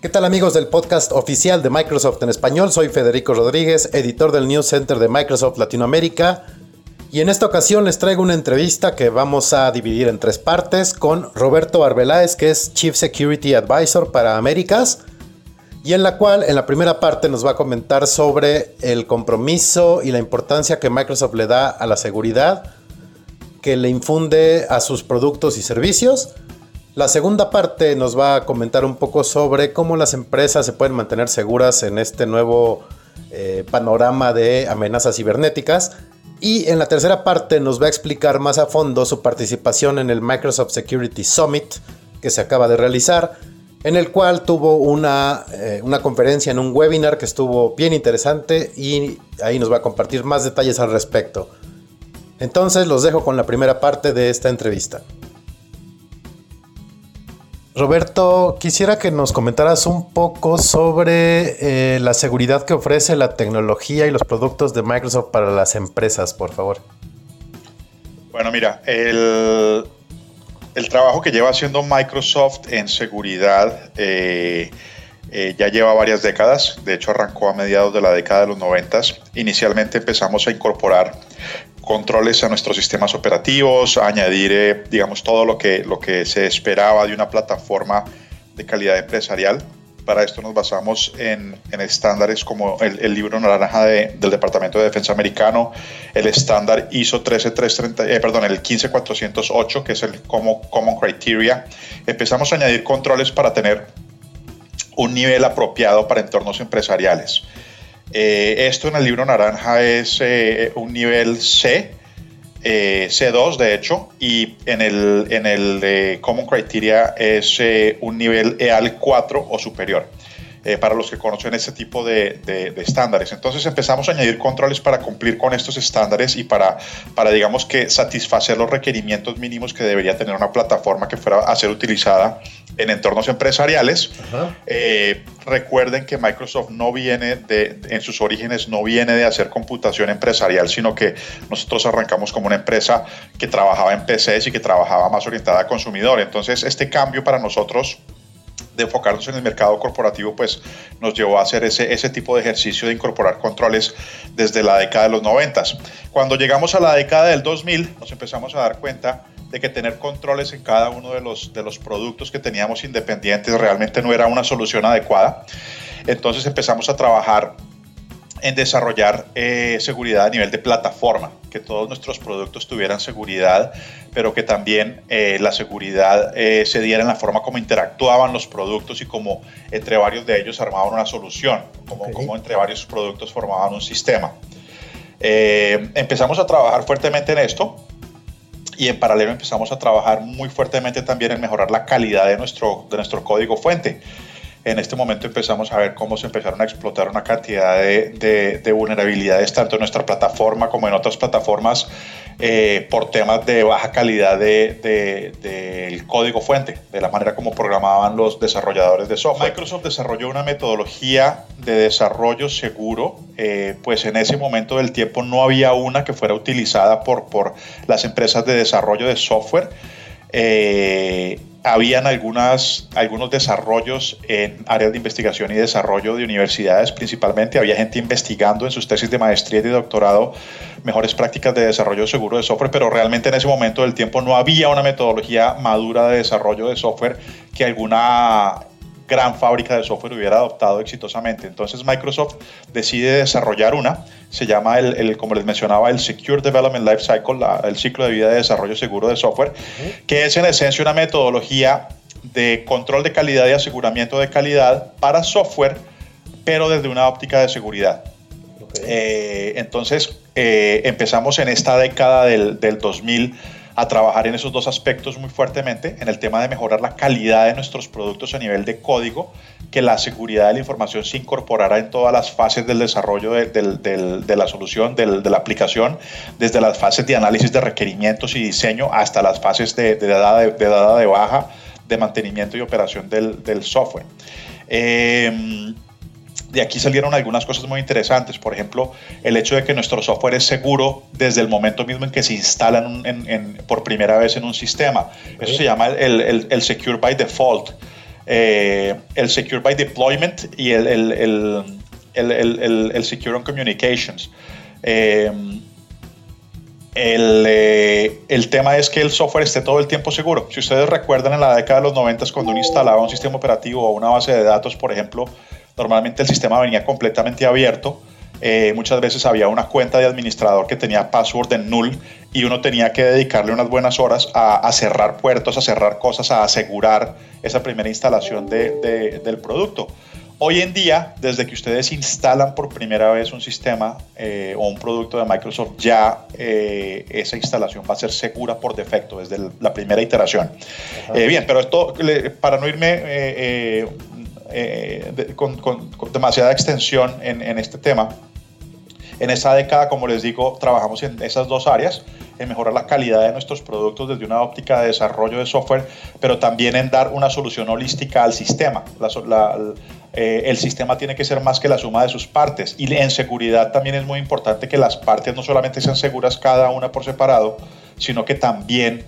¿Qué tal amigos del podcast oficial de Microsoft en español? Soy Federico Rodríguez, editor del News Center de Microsoft Latinoamérica. Y en esta ocasión les traigo una entrevista que vamos a dividir en tres partes con Roberto Arbeláez, que es Chief Security Advisor para Américas, y en la cual en la primera parte nos va a comentar sobre el compromiso y la importancia que Microsoft le da a la seguridad, que le infunde a sus productos y servicios. La segunda parte nos va a comentar un poco sobre cómo las empresas se pueden mantener seguras en este nuevo eh, panorama de amenazas cibernéticas. Y en la tercera parte nos va a explicar más a fondo su participación en el Microsoft Security Summit que se acaba de realizar, en el cual tuvo una, eh, una conferencia en un webinar que estuvo bien interesante y ahí nos va a compartir más detalles al respecto. Entonces los dejo con la primera parte de esta entrevista. Roberto, quisiera que nos comentaras un poco sobre eh, la seguridad que ofrece la tecnología y los productos de Microsoft para las empresas, por favor. Bueno, mira, el, trabajo que lleva haciendo Microsoft en seguridad eh, eh, ya lleva varias décadas, de hecho arrancó a mediados de la década de los 90. Inicialmente empezamos a incorporar controles a nuestros sistemas operativos, añadir, eh, digamos, todo lo que, lo que se esperaba de una plataforma de calidad empresarial. Para esto nos basamos en, en estándares como el, libro naranja del Departamento de Defensa americano, el estándar ISO 13330, eh, perdón, el 15408, que es el Common Criteria. Empezamos a añadir controles para tener un nivel apropiado para entornos empresariales. Eh, esto en el libro naranja es eh, un nivel C, eh, C2 de hecho, y en el, en el Common Criteria es un nivel EAL 4 o superior. Para los que conocen este tipo de, estándares. Entonces empezamos a añadir controles para cumplir con estos estándares y para, para, digamos que, satisfacer los requerimientos mínimos que debería tener una plataforma que fuera a ser utilizada en entornos empresariales. Eh, recuerden que Microsoft no viene de, en sus orígenes, no viene de hacer computación empresarial, sino que nosotros arrancamos como una empresa que trabajaba en PCs y que trabajaba más orientada a consumidor. Entonces, este cambio para nosotros de enfocarnos en el mercado corporativo, pues nos llevó a hacer ese, ese tipo de ejercicio de incorporar controles desde la década de los 90. Cuando llegamos a la década del 2000, nos empezamos a dar cuenta de que tener controles en cada uno de los, de los productos que teníamos independientes realmente no era una solución adecuada. Entonces empezamos a trabajar en desarrollar eh, seguridad a nivel de plataforma, que todos nuestros productos tuvieran seguridad, pero que también eh, la seguridad eh, se diera en la forma como interactuaban los productos y como entre varios de ellos armaban una solución, como, como entre varios productos formaban un sistema. empezamos a trabajar fuertemente en esto y en paralelo empezamos a trabajar muy fuertemente también en mejorar la calidad de nuestro, de nuestro código fuente. En este momento empezamos a ver cómo se empezaron a explotar una cantidad de, de, vulnerabilidades tanto en nuestra plataforma como en otras plataformas eh, por temas de baja calidad del de, código fuente, de la manera como programaban los desarrolladores de software. Microsoft desarrolló una metodología de desarrollo seguro, eh, pues en ese momento del tiempo no había una que fuera utilizada por, por las empresas de desarrollo de software. Eh, habían algunos desarrollos en áreas de investigación y desarrollo de universidades principalmente. Había gente investigando en sus tesis de maestría y doctorado mejores prácticas de desarrollo seguro de software, pero realmente en ese momento del tiempo no había una metodología madura de desarrollo de software que alguna gran fábrica de software hubiera adoptado exitosamente. Entonces Microsoft decide desarrollar una, se llama, el, como les mencionaba, el Secure Development Life Cycle, el ciclo de vida de desarrollo seguro de software, que es en esencia una metodología de control de calidad y aseguramiento de calidad para software, pero desde una óptica de seguridad. Eh, entonces eh, empezamos en esta década del, del 2000 a trabajar en esos dos aspectos muy fuertemente, en el tema de mejorar la calidad de nuestros productos a nivel de código, que la seguridad de la información se incorporara en todas las fases del desarrollo de, la solución, de la aplicación, desde las fases de análisis de requerimientos y diseño hasta las fases de, dada, de, baja, de mantenimiento y operación del, software. Eh, de aquí salieron algunas cosas muy interesantes. Por ejemplo, el hecho de que nuestro software es seguro desde el momento mismo en que se instala por primera vez en un sistema. Eso se llama el, Secure by Default. el Secure by Deployment y el, el Secure on Communications. El, el, tema es que el software esté todo el tiempo seguro. Si ustedes recuerdan en la década de los 90 cuando uno instalaba un sistema operativo o una base de datos, por ejemplo, normalmente el sistema venía completamente abierto. Eh, muchas veces había una cuenta de administrador que tenía password en null y uno tenía que dedicarle unas buenas horas a, cerrar puertos, a cerrar cosas, a asegurar esa primera instalación de, del producto. Hoy en día, desde que ustedes instalan por primera vez un sistema eh, o un producto de Microsoft, ya eh, esa instalación va a ser segura por defecto desde la primera iteración. Eh, bien, pero esto, para no irme con, demasiada extensión en, en este tema, en esta década, como les digo, trabajamos en esas dos áreas, en mejorar la calidad de nuestros productos desde una óptica de desarrollo de software, pero también en dar una solución holística al sistema. Eh, el sistema tiene que ser más que la suma de sus partes. Y en seguridad también es muy importante que las partes no solamente sean seguras cada una por separado, sino que también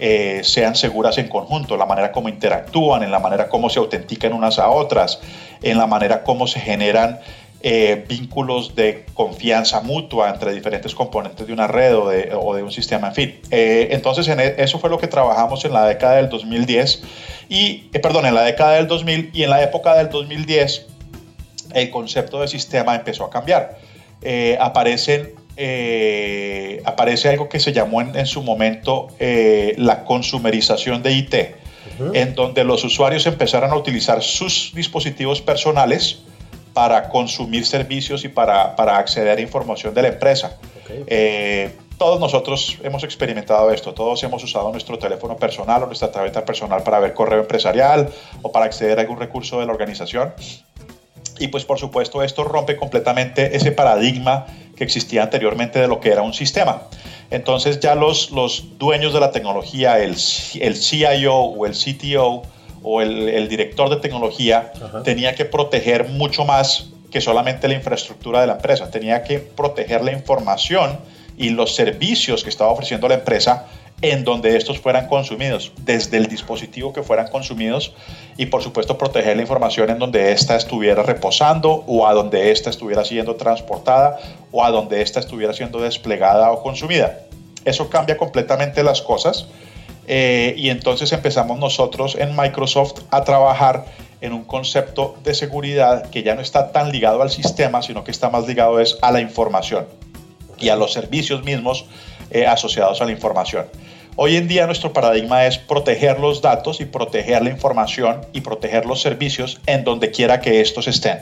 eh, sean seguras en conjunto, la manera como interactúan, en la manera como se autentican unas a otras, en la manera como se generan eh, vínculos de confianza mutua entre diferentes componentes de una red o de, un sistema, en fin. Eh, entonces, en e, eso fue lo que trabajamos en la década del 2010 y, perdón, en la década del 2000 y en la época del 2010 el concepto de sistema empezó a cambiar. aparecen aparece algo que se llamó en, su momento la consumerización de IT, en donde los usuarios empezaron a utilizar sus dispositivos personales para consumir servicios y para, para acceder a información de la empresa. Eh, todos nosotros hemos experimentado esto, todos hemos usado nuestro teléfono personal o nuestra tableta personal para ver correo empresarial o para acceder a algún recurso de la organización. Y pues por supuesto esto rompe completamente ese paradigma que existía anteriormente de lo que era un sistema. Entonces ya los, los dueños de la tecnología, el, el CIO o el CTO, o el, director de tecnología tenía que proteger mucho más que solamente la infraestructura de la empresa, tenía que proteger la información y los servicios que estaba ofreciendo la empresa en donde estos fueran consumidos, desde el dispositivo que fueran consumidos y por supuesto proteger la información en donde ésta estuviera reposando o a donde ésta estuviera siendo transportada o a donde ésta estuviera siendo desplegada o consumida. Eso cambia completamente las cosas eh, y entonces empezamos nosotros en Microsoft a trabajar en un concepto de seguridad que ya no está tan ligado al sistema, sino que está más ligado es a la información y a los servicios mismos eh, asociados a la información. Hoy en día nuestro paradigma es proteger los datos y proteger la información y proteger los servicios en donde quiera que estos estén.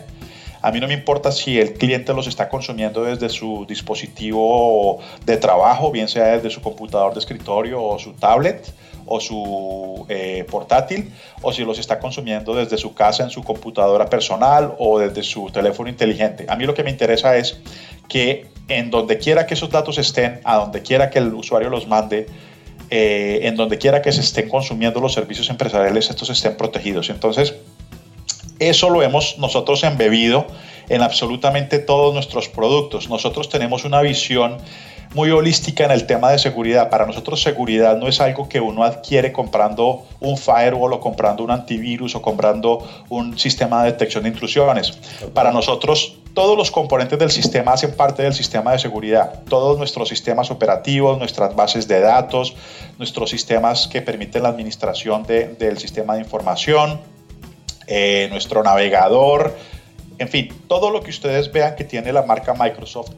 A mí no me importa si el cliente los está consumiendo desde su dispositivo de trabajo, bien sea desde su computador de escritorio o su tablet o su eh, portátil, o si los está consumiendo desde su casa en su computadora personal o desde su teléfono inteligente. A mí lo que me interesa es que en donde quiera que esos datos estén, a donde quiera que el usuario los mande, eh, en donde quiera que se estén consumiendo los servicios empresariales, estos estén protegidos. Entonces, eso lo hemos nosotros embebido en absolutamente todos nuestros productos. Nosotros tenemos una visión muy holística en el tema de seguridad. Para nosotros seguridad no es algo que uno adquiere comprando un firewall o comprando un antivirus o comprando un sistema de detección de intrusiones. Para nosotros todos los componentes del sistema hacen parte del sistema de seguridad. Todos nuestros sistemas operativos, nuestras bases de datos, nuestros sistemas que permiten la administración del sistema de información, eh, nuestro navegador, en fin, todo lo que ustedes vean que tiene la marca Microsoft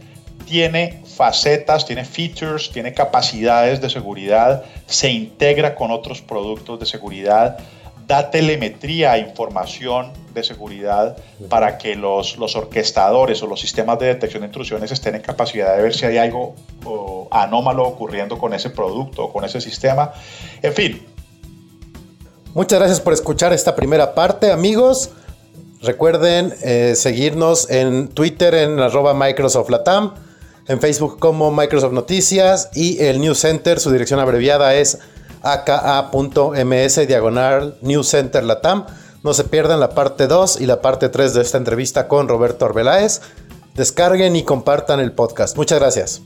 tiene facetas, tiene features, tiene capacidades de seguridad, se integra con otros productos de seguridad, da telemetría, información de seguridad para que los, los orquestadores o los sistemas de detección de intrusiones estén en capacidad de ver si hay algo anómalo ocurriendo con ese producto o con ese sistema. En fin, Muchas gracias por escuchar esta primera parte, amigos. Recuerden eh, seguirnos en Twitter en arroba Microsoft Latam, en Facebook como Microsoft Noticias y el News Center, su dirección abreviada es aka.ms diagonal News Center Latam. No se pierdan la parte 2 y la parte 3 de esta entrevista con Roberto Arbeláez. Descarguen y compartan el podcast. Muchas gracias.